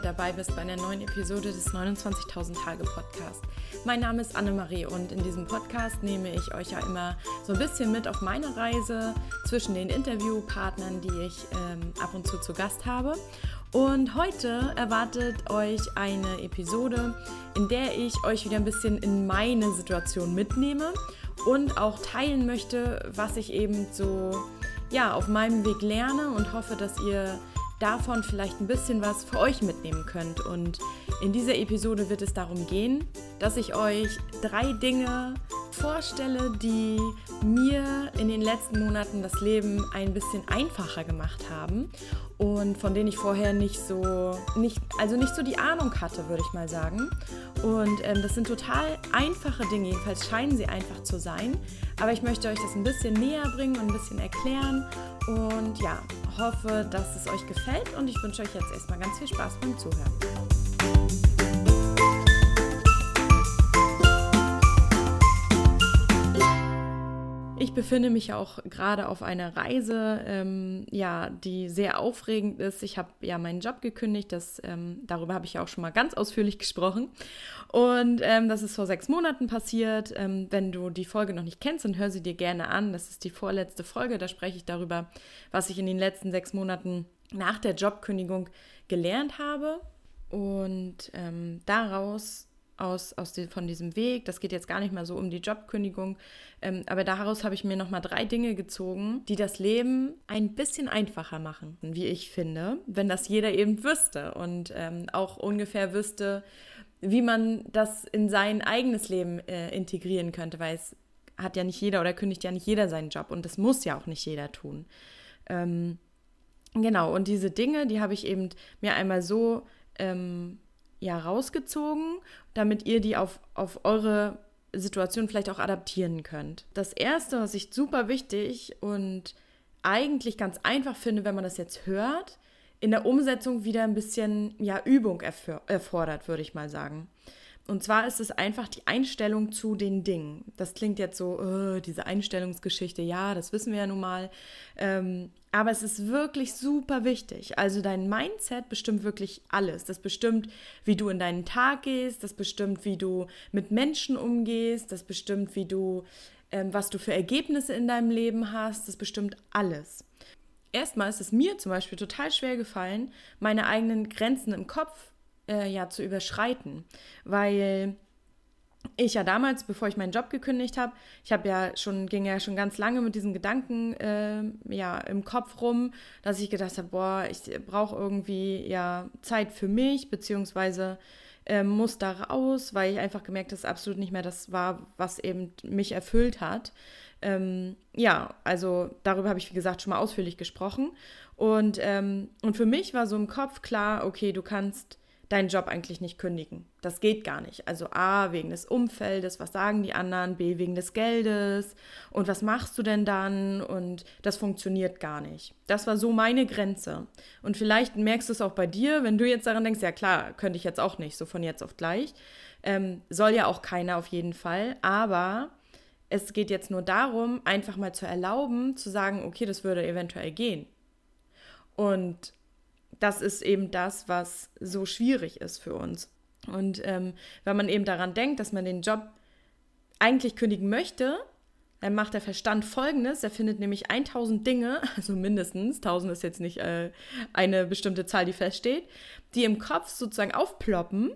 wieder dabei bist bei einer neuen Episode des 29.000 Tage Podcast. Mein Name ist Annemarie und in diesem Podcast nehme ich euch ja immer so ein bisschen mit auf meine Reise zwischen den Interviewpartnern, die ich ähm, ab und zu zu Gast habe. Und heute erwartet euch eine Episode, in der ich euch wieder ein bisschen in meine Situation mitnehme und auch teilen möchte, was ich eben so ja, auf meinem Weg lerne und hoffe, dass ihr davon vielleicht ein bisschen was für euch mitnehmen könnt. Und in dieser Episode wird es darum gehen, dass ich euch drei Dinge vorstelle, die mir in den letzten Monaten das Leben ein bisschen einfacher gemacht haben und von denen ich vorher nicht so, nicht, also nicht so die Ahnung hatte, würde ich mal sagen. Und ähm, das sind total einfache Dinge, jedenfalls scheinen sie einfach zu sein. Aber ich möchte euch das ein bisschen näher bringen und ein bisschen erklären und ja, hoffe, dass es euch gefällt und ich wünsche euch jetzt erstmal ganz viel Spaß beim Zuhören. Ich befinde mich auch gerade auf einer Reise, ähm, ja, die sehr aufregend ist. Ich habe ja meinen Job gekündigt, das, ähm, darüber habe ich ja auch schon mal ganz ausführlich gesprochen. Und ähm, das ist vor sechs Monaten passiert. Ähm, wenn du die Folge noch nicht kennst, dann hör sie dir gerne an. Das ist die vorletzte Folge. Da spreche ich darüber, was ich in den letzten sechs Monaten nach der Jobkündigung gelernt habe. Und ähm, daraus aus, aus die, von diesem Weg. Das geht jetzt gar nicht mal so um die Jobkündigung. Ähm, aber daraus habe ich mir nochmal drei Dinge gezogen, die das Leben ein bisschen einfacher machen, wie ich finde, wenn das jeder eben wüsste und ähm, auch ungefähr wüsste, wie man das in sein eigenes Leben äh, integrieren könnte, weil es hat ja nicht jeder oder kündigt ja nicht jeder seinen Job und das muss ja auch nicht jeder tun. Ähm, genau, und diese Dinge, die habe ich eben mir einmal so ähm, ja rausgezogen, damit ihr die auf, auf eure Situation vielleicht auch adaptieren könnt. Das erste, was ich super wichtig und eigentlich ganz einfach finde, wenn man das jetzt hört, in der Umsetzung wieder ein bisschen ja, Übung erfordert, würde ich mal sagen. Und zwar ist es einfach die Einstellung zu den Dingen. Das klingt jetzt so, uh, diese Einstellungsgeschichte, ja, das wissen wir ja nun mal. Ähm, aber es ist wirklich super wichtig. Also dein Mindset bestimmt wirklich alles. Das bestimmt, wie du in deinen Tag gehst, das bestimmt, wie du mit Menschen umgehst, das bestimmt, wie du, ähm, was du für Ergebnisse in deinem Leben hast, das bestimmt alles. Erstmal ist es mir zum Beispiel total schwer gefallen, meine eigenen Grenzen im Kopf äh, ja zu überschreiten, weil ich ja damals, bevor ich meinen Job gekündigt habe, ich habe ja schon, ging ja schon ganz lange mit diesen Gedanken äh, ja im Kopf rum, dass ich gedacht habe, boah, ich brauche irgendwie ja Zeit für mich, beziehungsweise äh, muss da raus, weil ich einfach gemerkt habe, dass absolut nicht mehr das war, was eben mich erfüllt hat. Ähm, ja, also darüber habe ich, wie gesagt, schon mal ausführlich gesprochen. Und, ähm, und für mich war so im Kopf klar, okay, du kannst deinen Job eigentlich nicht kündigen. Das geht gar nicht. Also A, wegen des Umfeldes, was sagen die anderen, B, wegen des Geldes und was machst du denn dann und das funktioniert gar nicht. Das war so meine Grenze. Und vielleicht merkst du es auch bei dir, wenn du jetzt daran denkst, ja klar, könnte ich jetzt auch nicht, so von jetzt auf gleich. Ähm, soll ja auch keiner auf jeden Fall, aber es geht jetzt nur darum, einfach mal zu erlauben, zu sagen, okay, das würde eventuell gehen. Und das ist eben das, was so schwierig ist für uns. Und ähm, wenn man eben daran denkt, dass man den Job eigentlich kündigen möchte, dann macht der Verstand folgendes: Er findet nämlich 1000 Dinge, also mindestens, 1000 ist jetzt nicht äh, eine bestimmte Zahl, die feststeht, die im Kopf sozusagen aufploppen,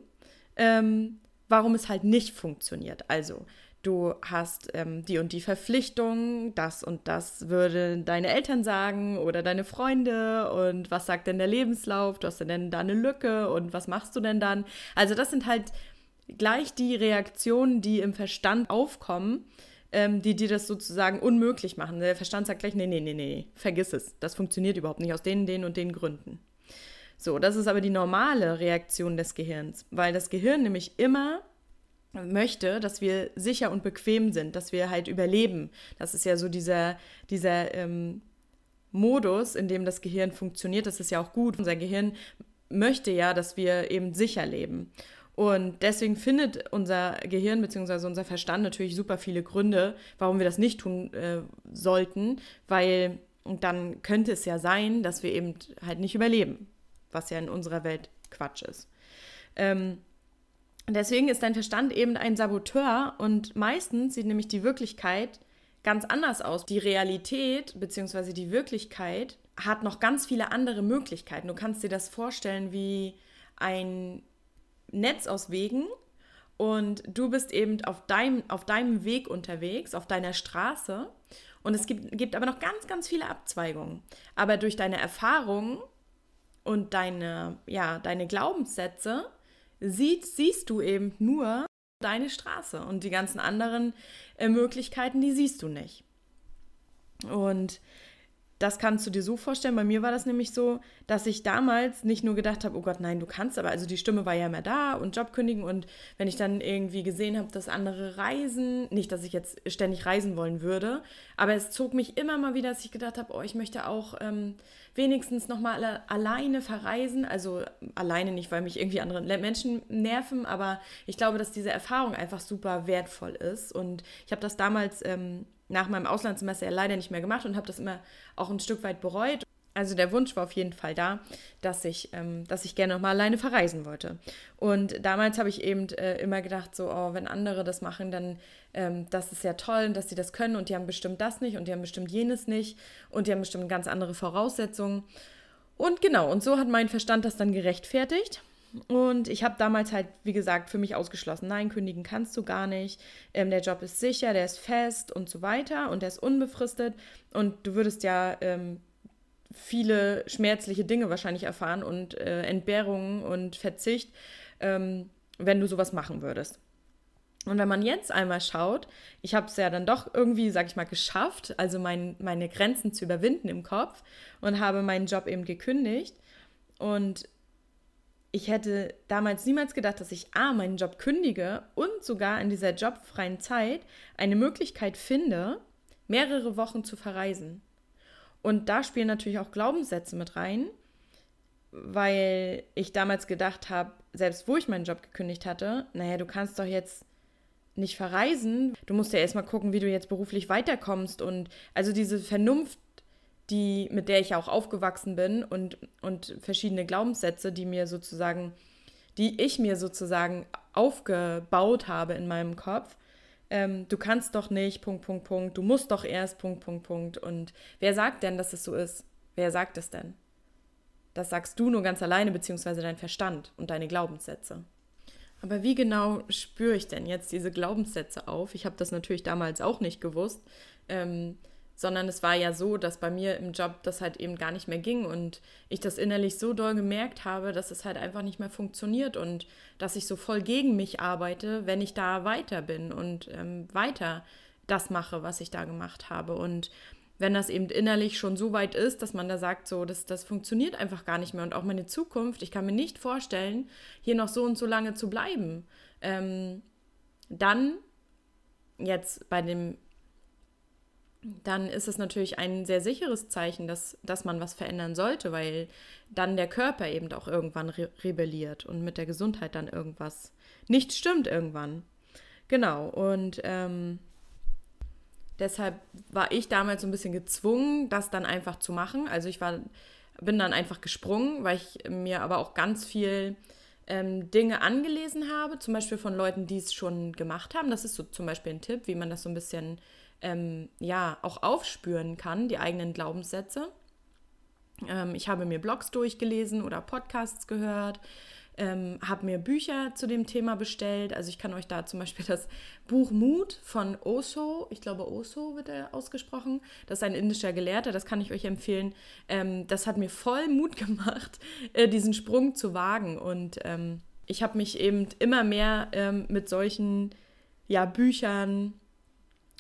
ähm, warum es halt nicht funktioniert. Also, du hast ähm, die und die Verpflichtung, das und das würden deine Eltern sagen oder deine Freunde und was sagt denn der Lebenslauf, du hast denn da eine Lücke und was machst du denn dann? Also das sind halt gleich die Reaktionen, die im Verstand aufkommen, ähm, die dir das sozusagen unmöglich machen. Der Verstand sagt gleich, nee, nee, nee, nee, vergiss es, das funktioniert überhaupt nicht aus den, den und den Gründen. So, das ist aber die normale Reaktion des Gehirns, weil das Gehirn nämlich immer möchte, dass wir sicher und bequem sind, dass wir halt überleben. Das ist ja so dieser, dieser ähm, Modus, in dem das Gehirn funktioniert. Das ist ja auch gut. Unser Gehirn möchte ja, dass wir eben sicher leben. Und deswegen findet unser Gehirn bzw. unser Verstand natürlich super viele Gründe, warum wir das nicht tun äh, sollten, weil dann könnte es ja sein, dass wir eben halt nicht überleben, was ja in unserer Welt Quatsch ist. Ähm, deswegen ist dein Verstand eben ein Saboteur und meistens sieht nämlich die Wirklichkeit ganz anders aus. Die Realität bzw. die Wirklichkeit hat noch ganz viele andere Möglichkeiten. Du kannst dir das vorstellen wie ein Netz aus Wegen und du bist eben auf deinem, auf deinem Weg unterwegs, auf deiner Straße und es gibt, gibt aber noch ganz, ganz viele Abzweigungen. Aber durch deine Erfahrungen und deine, ja, deine Glaubenssätze sieht, siehst du eben nur deine Straße und die ganzen anderen äh, Möglichkeiten, die siehst du nicht. Und das kannst du dir so vorstellen. Bei mir war das nämlich so, dass ich damals nicht nur gedacht habe, oh Gott, nein, du kannst, aber also die Stimme war ja immer da und Job kündigen und wenn ich dann irgendwie gesehen habe, dass andere reisen, nicht, dass ich jetzt ständig reisen wollen würde, aber es zog mich immer mal wieder, dass ich gedacht habe, oh, ich möchte auch ähm, wenigstens nochmal alleine verreisen. Also alleine nicht, weil mich irgendwie andere Menschen nerven, aber ich glaube, dass diese Erfahrung einfach super wertvoll ist und ich habe das damals ähm, nach meinem Auslandssemester ja leider nicht mehr gemacht und habe das immer auch ein Stück weit bereut. Also der Wunsch war auf jeden Fall da, dass ich, ähm, dass ich gerne noch mal alleine verreisen wollte. Und damals habe ich eben äh, immer gedacht, so, oh, wenn andere das machen, dann ähm, das ist ja toll, dass sie das können und die haben bestimmt das nicht und die haben bestimmt jenes nicht und die haben bestimmt ganz andere Voraussetzungen. Und genau, und so hat mein Verstand das dann gerechtfertigt. Und ich habe damals halt, wie gesagt, für mich ausgeschlossen, nein, kündigen kannst du gar nicht. Ähm, der Job ist sicher, der ist fest und so weiter und der ist unbefristet. Und du würdest ja ähm, viele schmerzliche Dinge wahrscheinlich erfahren und äh, Entbehrungen und Verzicht, ähm, wenn du sowas machen würdest. Und wenn man jetzt einmal schaut, ich habe es ja dann doch irgendwie, sag ich mal, geschafft, also mein, meine Grenzen zu überwinden im Kopf und habe meinen Job eben gekündigt. Und ich hätte damals niemals gedacht, dass ich A, meinen Job kündige und sogar in dieser jobfreien Zeit eine Möglichkeit finde, mehrere Wochen zu verreisen. Und da spielen natürlich auch Glaubenssätze mit rein, weil ich damals gedacht habe, selbst wo ich meinen Job gekündigt hatte, naja, du kannst doch jetzt nicht verreisen. Du musst ja erstmal gucken, wie du jetzt beruflich weiterkommst. Und also diese Vernunft die, mit der ich auch aufgewachsen bin und, und verschiedene Glaubenssätze, die mir sozusagen, die ich mir sozusagen aufgebaut habe in meinem Kopf. Ähm, du kannst doch nicht, Punkt, Punkt, Punkt, du musst doch erst, Punkt, Punkt, Punkt. Und wer sagt denn, dass es so ist? Wer sagt es denn? Das sagst du nur ganz alleine, beziehungsweise dein Verstand und deine Glaubenssätze. Aber wie genau spüre ich denn jetzt diese Glaubenssätze auf? Ich habe das natürlich damals auch nicht gewusst. Ähm, sondern es war ja so, dass bei mir im Job das halt eben gar nicht mehr ging und ich das innerlich so doll gemerkt habe, dass es halt einfach nicht mehr funktioniert und dass ich so voll gegen mich arbeite, wenn ich da weiter bin und ähm, weiter das mache, was ich da gemacht habe. Und wenn das eben innerlich schon so weit ist, dass man da sagt, so, das, das funktioniert einfach gar nicht mehr und auch meine Zukunft, ich kann mir nicht vorstellen, hier noch so und so lange zu bleiben, ähm, dann jetzt bei dem dann ist es natürlich ein sehr sicheres Zeichen, dass, dass man was verändern sollte, weil dann der Körper eben auch irgendwann re rebelliert und mit der Gesundheit dann irgendwas nicht stimmt irgendwann. Genau, und ähm, deshalb war ich damals so ein bisschen gezwungen, das dann einfach zu machen. Also ich war, bin dann einfach gesprungen, weil ich mir aber auch ganz viel ähm, Dinge angelesen habe, zum Beispiel von Leuten, die es schon gemacht haben. Das ist so zum Beispiel ein Tipp, wie man das so ein bisschen ähm, ja auch aufspüren kann, die eigenen Glaubenssätze. Ähm, ich habe mir Blogs durchgelesen oder Podcasts gehört, ähm, habe mir Bücher zu dem Thema bestellt. Also ich kann euch da zum Beispiel das Buch Mut von Osho, ich glaube Osho wird er ausgesprochen, das ist ein indischer Gelehrter, das kann ich euch empfehlen. Ähm, das hat mir voll Mut gemacht, äh, diesen Sprung zu wagen und ähm, ich habe mich eben immer mehr ähm, mit solchen ja, Büchern,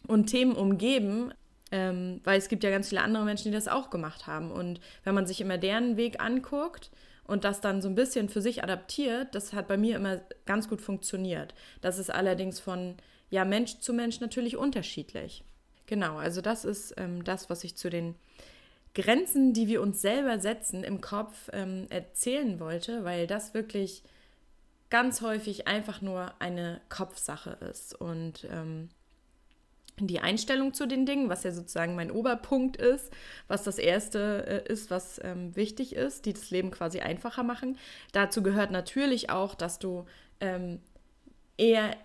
und Themen umgeben, ähm, weil es gibt ja ganz viele andere Menschen, die das auch gemacht haben. Und wenn man sich immer deren Weg anguckt und das dann so ein bisschen für sich adaptiert, das hat bei mir immer ganz gut funktioniert. Das ist allerdings von ja, Mensch zu Mensch natürlich unterschiedlich. Genau, also das ist ähm, das, was ich zu den Grenzen, die wir uns selber setzen im Kopf, ähm, erzählen wollte, weil das wirklich ganz häufig einfach nur eine Kopfsache ist. Und ähm, die Einstellung zu den Dingen, was ja sozusagen mein Oberpunkt ist, was das Erste äh, ist, was ähm, wichtig ist, die das Leben quasi einfacher machen. Dazu gehört natürlich auch, dass du ähm, eher,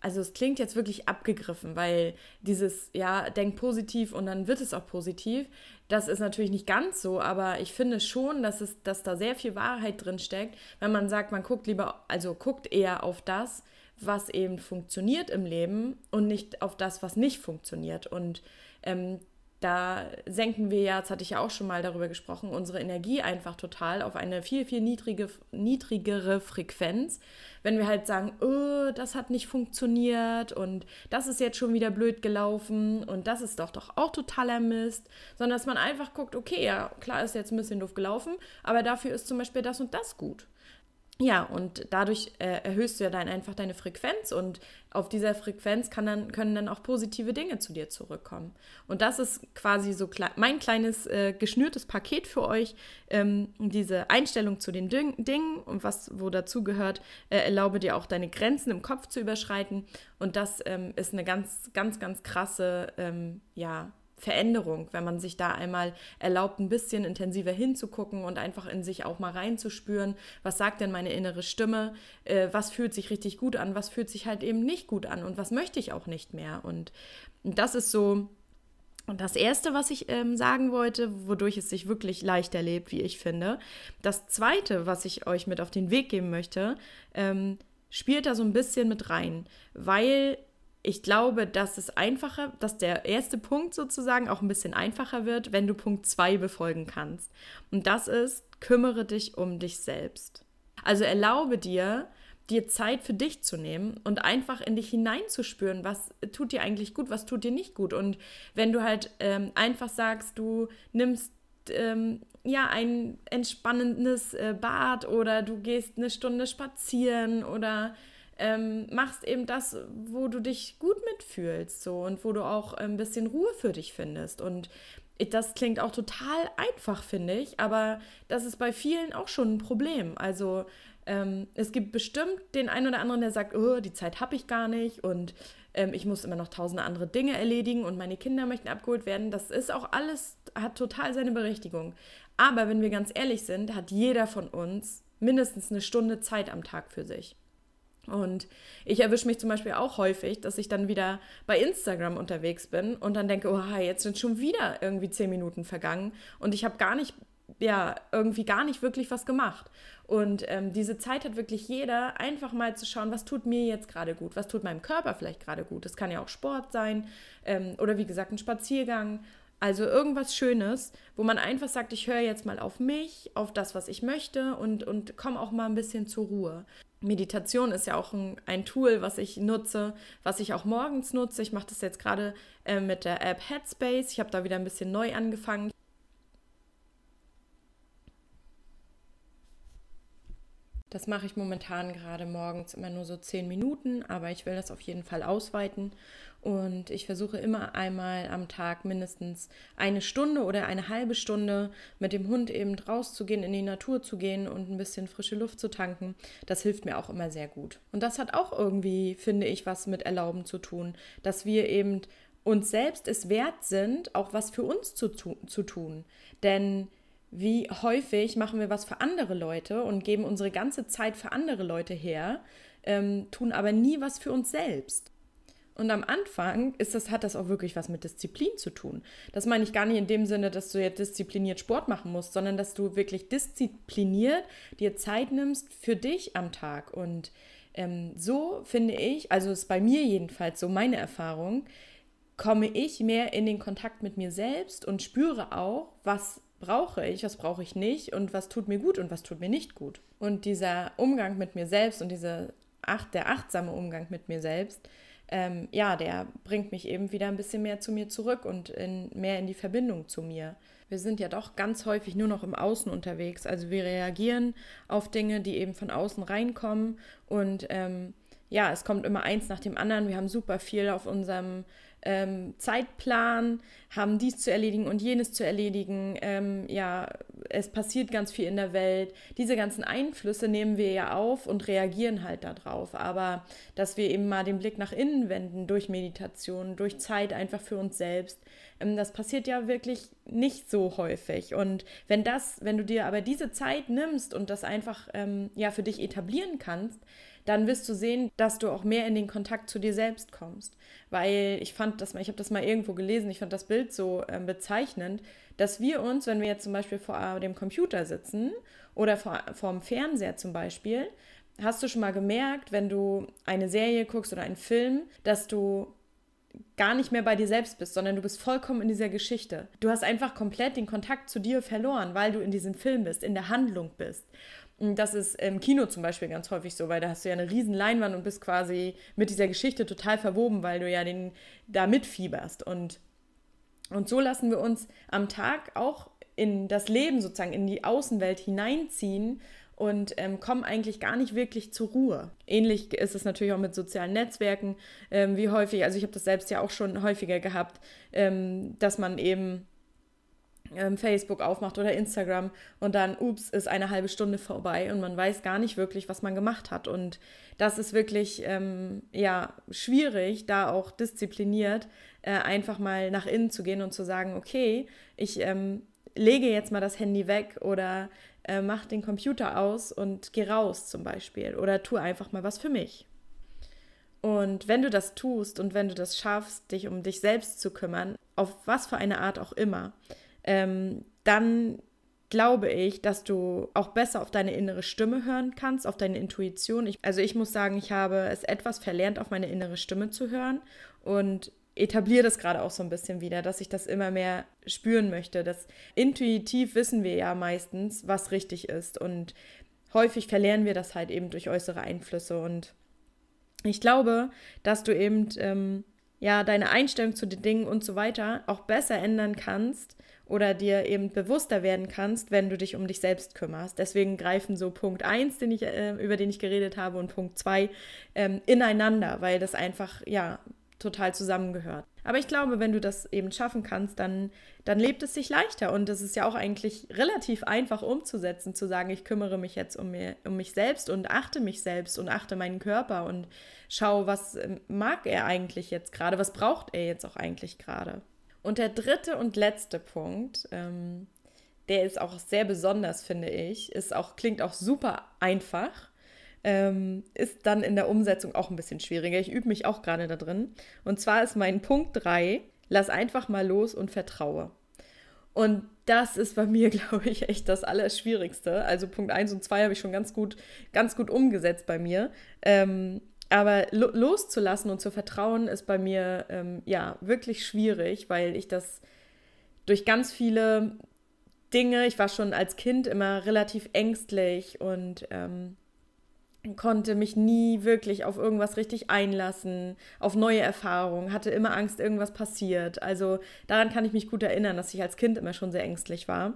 also es klingt jetzt wirklich abgegriffen, weil dieses, ja, denk positiv und dann wird es auch positiv, das ist natürlich nicht ganz so, aber ich finde schon, dass, es, dass da sehr viel Wahrheit drin steckt, wenn man sagt, man guckt lieber, also guckt eher auf das, was eben funktioniert im Leben und nicht auf das, was nicht funktioniert. Und ähm, da senken wir ja, das hatte ich ja auch schon mal darüber gesprochen, unsere Energie einfach total auf eine viel, viel niedrige, niedrigere Frequenz. Wenn wir halt sagen, oh, das hat nicht funktioniert und das ist jetzt schon wieder blöd gelaufen und das ist doch doch auch totaler Mist, sondern dass man einfach guckt, okay, ja, klar ist jetzt ein bisschen doof gelaufen, aber dafür ist zum Beispiel das und das gut. Ja, und dadurch äh, erhöhst du ja dann einfach deine Frequenz und auf dieser Frequenz kann dann, können dann auch positive Dinge zu dir zurückkommen. Und das ist quasi so kle mein kleines äh, geschnürtes Paket für euch, ähm, diese Einstellung zu den Ding Dingen und was wo dazu gehört, äh, erlaube dir auch deine Grenzen im Kopf zu überschreiten. Und das ähm, ist eine ganz, ganz, ganz krasse, ähm, ja, Veränderung, wenn man sich da einmal erlaubt, ein bisschen intensiver hinzugucken und einfach in sich auch mal reinzuspüren, was sagt denn meine innere Stimme, äh, was fühlt sich richtig gut an, was fühlt sich halt eben nicht gut an und was möchte ich auch nicht mehr. Und das ist so das Erste, was ich ähm, sagen wollte, wodurch es sich wirklich leichter lebt, wie ich finde. Das Zweite, was ich euch mit auf den Weg geben möchte, ähm, spielt da so ein bisschen mit rein, weil ich glaube, dass es einfacher, dass der erste Punkt sozusagen auch ein bisschen einfacher wird, wenn du Punkt 2 befolgen kannst. Und das ist, kümmere dich um dich selbst. Also erlaube dir, dir Zeit für dich zu nehmen und einfach in dich hineinzuspüren, was tut dir eigentlich gut, was tut dir nicht gut. Und wenn du halt ähm, einfach sagst, du nimmst ähm, ja ein entspannendes äh, Bad oder du gehst eine Stunde spazieren oder ähm, machst eben das, wo du dich gut mitfühlst so und wo du auch ein bisschen Ruhe für dich findest. Und das klingt auch total einfach, finde ich, aber das ist bei vielen auch schon ein Problem. Also ähm, es gibt bestimmt den einen oder anderen, der sagt, oh, die Zeit habe ich gar nicht und ähm, ich muss immer noch tausende andere Dinge erledigen und meine Kinder möchten abgeholt werden. Das ist auch alles, hat total seine Berechtigung. Aber wenn wir ganz ehrlich sind, hat jeder von uns mindestens eine Stunde Zeit am Tag für sich. Und ich erwische mich zum Beispiel auch häufig, dass ich dann wieder bei Instagram unterwegs bin und dann denke, oh, jetzt sind schon wieder irgendwie zehn Minuten vergangen und ich habe gar nicht, ja, irgendwie gar nicht wirklich was gemacht. Und ähm, diese Zeit hat wirklich jeder, einfach mal zu schauen, was tut mir jetzt gerade gut, was tut meinem Körper vielleicht gerade gut. Das kann ja auch Sport sein ähm, oder wie gesagt ein Spaziergang. Also irgendwas Schönes, wo man einfach sagt, ich höre jetzt mal auf mich, auf das, was ich möchte und, und komme auch mal ein bisschen zur Ruhe. Meditation ist ja auch ein, ein, Tool, was ich nutze, was ich auch morgens nutze. Ich mache das jetzt gerade äh, mit der App Headspace. Ich habe da wieder ein bisschen neu angefangen. Das mache ich momentan gerade morgens immer nur so zehn Minuten, aber ich will das auf jeden Fall ausweiten. Und ich versuche immer einmal am Tag mindestens eine Stunde oder eine halbe Stunde mit dem Hund eben rauszugehen, in die Natur zu gehen und ein bisschen frische Luft zu tanken. Das hilft mir auch immer sehr gut. Und das hat auch irgendwie, finde ich, was mit Erlauben zu tun, dass wir eben uns selbst es wert sind, auch was für uns zu, zu tun. Denn wie häufig machen wir was für andere Leute und geben unsere ganze Zeit für andere Leute her, ähm, tun aber nie was für uns selbst. Und am Anfang ist das, hat das auch wirklich was mit Disziplin zu tun. Das meine ich gar nicht in dem Sinne, dass du jetzt diszipliniert Sport machen musst, sondern dass du wirklich diszipliniert dir Zeit nimmst für dich am Tag. Und ähm, so finde ich, also ist bei mir jedenfalls so meine Erfahrung, komme ich mehr in den Kontakt mit mir selbst und spüre auch, was brauche ich, was brauche ich nicht und was tut mir gut und was tut mir nicht gut. Und dieser Umgang mit mir selbst und diese Acht, der achtsame Umgang mit mir selbst, ähm, ja, der bringt mich eben wieder ein bisschen mehr zu mir zurück und in, mehr in die Verbindung zu mir. Wir sind ja doch ganz häufig nur noch im Außen unterwegs. Also wir reagieren auf Dinge, die eben von außen reinkommen und ähm, ja, es kommt immer eins nach dem anderen. Wir haben super viel auf unserem ähm, Zeitplan, haben dies zu erledigen und jenes zu erledigen. Ähm, ja, es passiert ganz viel in der Welt. Diese ganzen Einflüsse nehmen wir ja auf und reagieren halt darauf. Aber dass wir eben mal den Blick nach innen wenden durch Meditation, durch Zeit einfach für uns selbst, ähm, das passiert ja wirklich nicht so häufig. Und wenn das, wenn du dir aber diese Zeit nimmst und das einfach ähm, ja für dich etablieren kannst, dann wirst du sehen, dass du auch mehr in den Kontakt zu dir selbst kommst. Weil ich fand das mal, ich habe das mal irgendwo gelesen, ich fand das Bild so äh, bezeichnend, dass wir uns, wenn wir jetzt zum Beispiel vor dem Computer sitzen oder vor, vor dem Fernseher zum Beispiel, hast du schon mal gemerkt, wenn du eine Serie guckst oder einen Film, dass du gar nicht mehr bei dir selbst bist, sondern du bist vollkommen in dieser Geschichte. Du hast einfach komplett den Kontakt zu dir verloren, weil du in diesem Film bist, in der Handlung bist. Das ist im Kino zum Beispiel ganz häufig so, weil da hast du ja eine riesen Leinwand und bist quasi mit dieser Geschichte total verwoben, weil du ja den, da mitfieberst. Und, und so lassen wir uns am Tag auch in das Leben sozusagen, in die Außenwelt hineinziehen und ähm, kommen eigentlich gar nicht wirklich zur Ruhe. Ähnlich ist es natürlich auch mit sozialen Netzwerken, ähm, wie häufig, also ich habe das selbst ja auch schon häufiger gehabt, ähm, dass man eben Facebook aufmacht oder Instagram und dann, ups, ist eine halbe Stunde vorbei und man weiß gar nicht wirklich, was man gemacht hat. Und das ist wirklich, ähm, ja, schwierig, da auch diszipliniert äh, einfach mal nach innen zu gehen und zu sagen, okay, ich ähm, lege jetzt mal das Handy weg oder äh, mach den Computer aus und geh raus zum Beispiel oder tu einfach mal was für mich. Und wenn du das tust und wenn du das schaffst, dich um dich selbst zu kümmern, auf was für eine Art auch immer, ähm, dann glaube ich, dass du auch besser auf deine innere Stimme hören kannst, auf deine Intuition. Ich, also ich muss sagen, ich habe es etwas verlernt, auf meine innere Stimme zu hören und etabliere das gerade auch so ein bisschen wieder, dass ich das immer mehr spüren möchte. Das intuitiv wissen wir ja meistens, was richtig ist und häufig verlieren wir das halt eben durch äußere Einflüsse und ich glaube, dass du eben ähm, ja deine Einstellung zu den Dingen und so weiter auch besser ändern kannst, oder dir eben bewusster werden kannst, wenn du dich um dich selbst kümmerst. Deswegen greifen so Punkt 1, den ich, äh, über den ich geredet habe, und Punkt 2 ähm, ineinander, weil das einfach, ja, total zusammengehört. Aber ich glaube, wenn du das eben schaffen kannst, dann, dann lebt es sich leichter. Und es ist ja auch eigentlich relativ einfach umzusetzen, zu sagen, ich kümmere mich jetzt um, mir, um mich selbst und achte mich selbst und achte meinen Körper und schaue, was ähm, mag er eigentlich jetzt gerade, was braucht er jetzt auch eigentlich gerade. Und der dritte und letzte Punkt, ähm, der ist auch sehr besonders, finde ich, ist auch, klingt auch super einfach, ähm, ist dann in der Umsetzung auch ein bisschen schwieriger. Ich übe mich auch gerade da drin. Und zwar ist mein Punkt 3, lass einfach mal los und vertraue. Und das ist bei mir, glaube ich, echt das Allerschwierigste. Also Punkt 1 und 2 habe ich schon ganz gut, ganz gut umgesetzt bei mir. Ähm, aber lo loszulassen und zu vertrauen ist bei mir ähm, ja wirklich schwierig, weil ich das durch ganz viele Dinge, ich war schon als Kind immer relativ ängstlich und ähm, konnte mich nie wirklich auf irgendwas richtig einlassen, auf neue Erfahrungen, hatte immer Angst, irgendwas passiert. Also daran kann ich mich gut erinnern, dass ich als Kind immer schon sehr ängstlich war.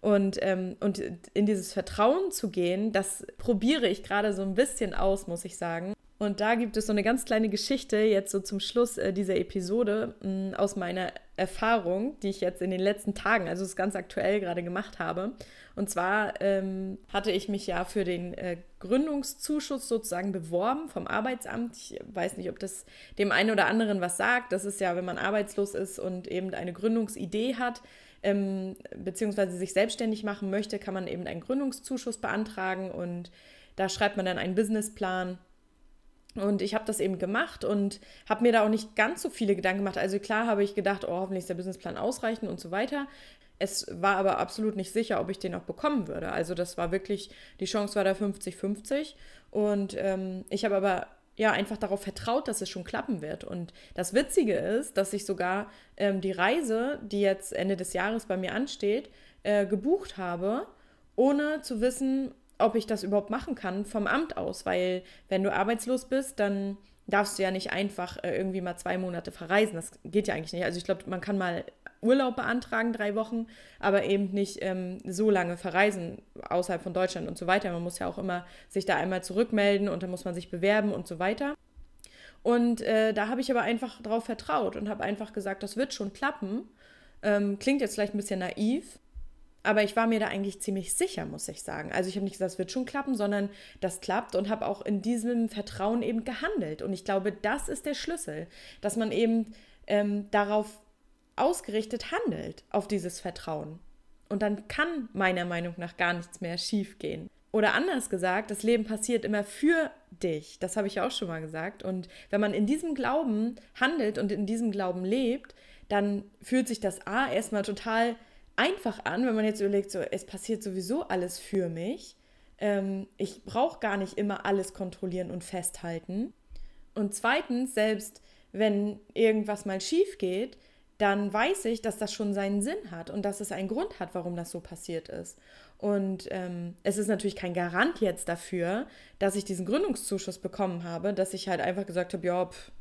Und, ähm, und in dieses Vertrauen zu gehen, das probiere ich gerade so ein bisschen aus, muss ich sagen. Und da gibt es so eine ganz kleine Geschichte jetzt so zum Schluss äh, dieser Episode mm, aus meiner Erfahrung, die ich jetzt in den letzten Tagen, also es ganz aktuell gerade gemacht habe. Und zwar ähm, hatte ich mich ja für den äh, Gründungszuschuss sozusagen beworben vom Arbeitsamt. Ich weiß nicht, ob das dem einen oder anderen was sagt. Das ist ja, wenn man arbeitslos ist und eben eine Gründungsidee hat, ähm, beziehungsweise sich selbstständig machen möchte, kann man eben einen Gründungszuschuss beantragen und da schreibt man dann einen Businessplan und ich habe das eben gemacht und habe mir da auch nicht ganz so viele Gedanken gemacht. Also klar habe ich gedacht, oh, hoffentlich ist der Businessplan ausreichend und so weiter. Es war aber absolut nicht sicher, ob ich den auch bekommen würde. Also das war wirklich, die Chance war da 50-50. Und ähm, ich habe aber ja einfach darauf vertraut, dass es schon klappen wird. Und das Witzige ist, dass ich sogar ähm, die Reise, die jetzt Ende des Jahres bei mir ansteht, äh, gebucht habe, ohne zu wissen, ob ich das überhaupt machen kann vom Amt aus, weil wenn du arbeitslos bist, dann darfst du ja nicht einfach äh, irgendwie mal zwei Monate verreisen. Das geht ja eigentlich nicht. Also ich glaube, man kann mal Urlaub beantragen, drei Wochen, aber eben nicht ähm, so lange verreisen außerhalb von Deutschland und so weiter. Man muss ja auch immer sich da einmal zurückmelden und dann muss man sich bewerben und so weiter. Und äh, da habe ich aber einfach drauf vertraut und habe einfach gesagt, das wird schon klappen. Ähm, klingt jetzt vielleicht ein bisschen naiv, aber ich war mir da eigentlich ziemlich sicher, muss ich sagen. Also ich habe nicht gesagt, es wird schon klappen, sondern das klappt und habe auch in diesem Vertrauen eben gehandelt. Und ich glaube, das ist der Schlüssel, dass man eben ähm, darauf ausgerichtet handelt, auf dieses Vertrauen. Und dann kann meiner Meinung nach gar nichts mehr schiefgehen. Oder anders gesagt, das Leben passiert immer für dich. Das habe ich auch schon mal gesagt. Und wenn man in diesem Glauben handelt und in diesem Glauben lebt, dann fühlt sich das A erstmal total einfach an, wenn man jetzt überlegt, so, es passiert sowieso alles für mich. Ähm, ich brauche gar nicht immer alles kontrollieren und festhalten. Und zweitens, selbst wenn irgendwas mal schief geht, dann weiß ich, dass das schon seinen Sinn hat und dass es einen Grund hat, warum das so passiert ist. Und ähm, es ist natürlich kein Garant jetzt dafür, dass ich diesen Gründungszuschuss bekommen habe, dass ich halt einfach gesagt habe, ja, pff,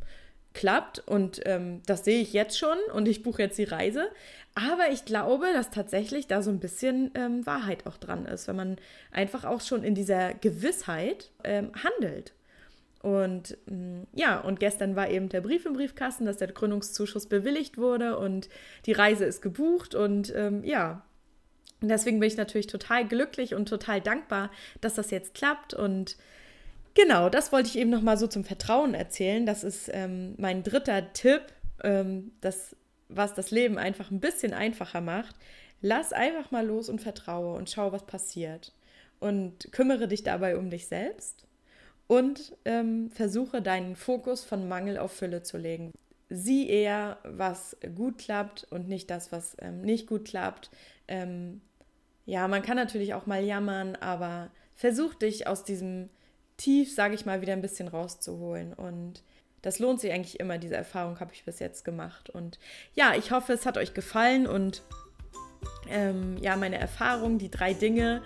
klappt und ähm, das sehe ich jetzt schon und ich buche jetzt die Reise. Aber ich glaube, dass tatsächlich da so ein bisschen ähm, Wahrheit auch dran ist, wenn man einfach auch schon in dieser Gewissheit ähm, handelt. Und mm, ja, und gestern war eben der Brief im Briefkasten, dass der Gründungszuschuss bewilligt wurde und die Reise ist gebucht. Und ähm, ja, und deswegen bin ich natürlich total glücklich und total dankbar, dass das jetzt klappt. Und Genau, das wollte ich eben noch mal so zum Vertrauen erzählen. Das ist ähm, mein dritter Tipp, ähm, das, was das Leben einfach ein bisschen einfacher macht. Lass einfach mal los und vertraue und schau, was passiert. Und kümmere dich dabei um dich selbst und ähm, versuche deinen Fokus von Mangel auf Fülle zu legen. Sieh eher, was gut klappt und nicht das, was ähm, nicht gut klappt. Ähm, ja, man kann natürlich auch mal jammern, aber versuch dich aus diesem tief, sage ich mal, wieder ein bisschen rauszuholen. Und das lohnt sich eigentlich immer. Diese Erfahrung habe ich bis jetzt gemacht. Und ja, ich hoffe, es hat euch gefallen und ähm, ja, meine Erfahrung, die drei Dinge,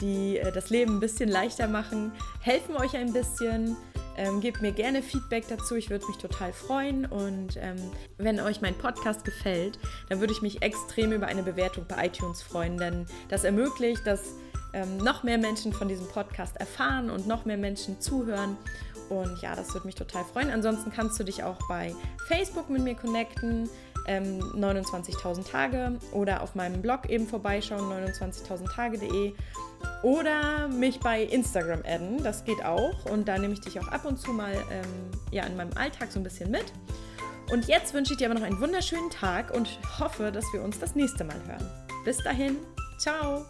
die äh, das Leben ein bisschen leichter machen, helfen euch ein bisschen. Ähm, gebt mir gerne Feedback dazu, ich würde mich total freuen. Und ähm, wenn euch mein Podcast gefällt, dann würde ich mich extrem über eine Bewertung bei iTunes freuen, denn das ermöglicht, dass ähm, noch mehr Menschen von diesem Podcast erfahren und noch mehr Menschen zuhören. Und ja, das würde mich total freuen. Ansonsten kannst du dich auch bei Facebook mit mir connecten, ähm, 29.000 Tage, oder auf meinem Blog eben vorbeischauen, 29.000tage.de. Oder mich bei Instagram adden, das geht auch. Und da nehme ich dich auch ab und zu mal ähm, ja, in meinem Alltag so ein bisschen mit. Und jetzt wünsche ich dir aber noch einen wunderschönen Tag und hoffe, dass wir uns das nächste Mal hören. Bis dahin, ciao!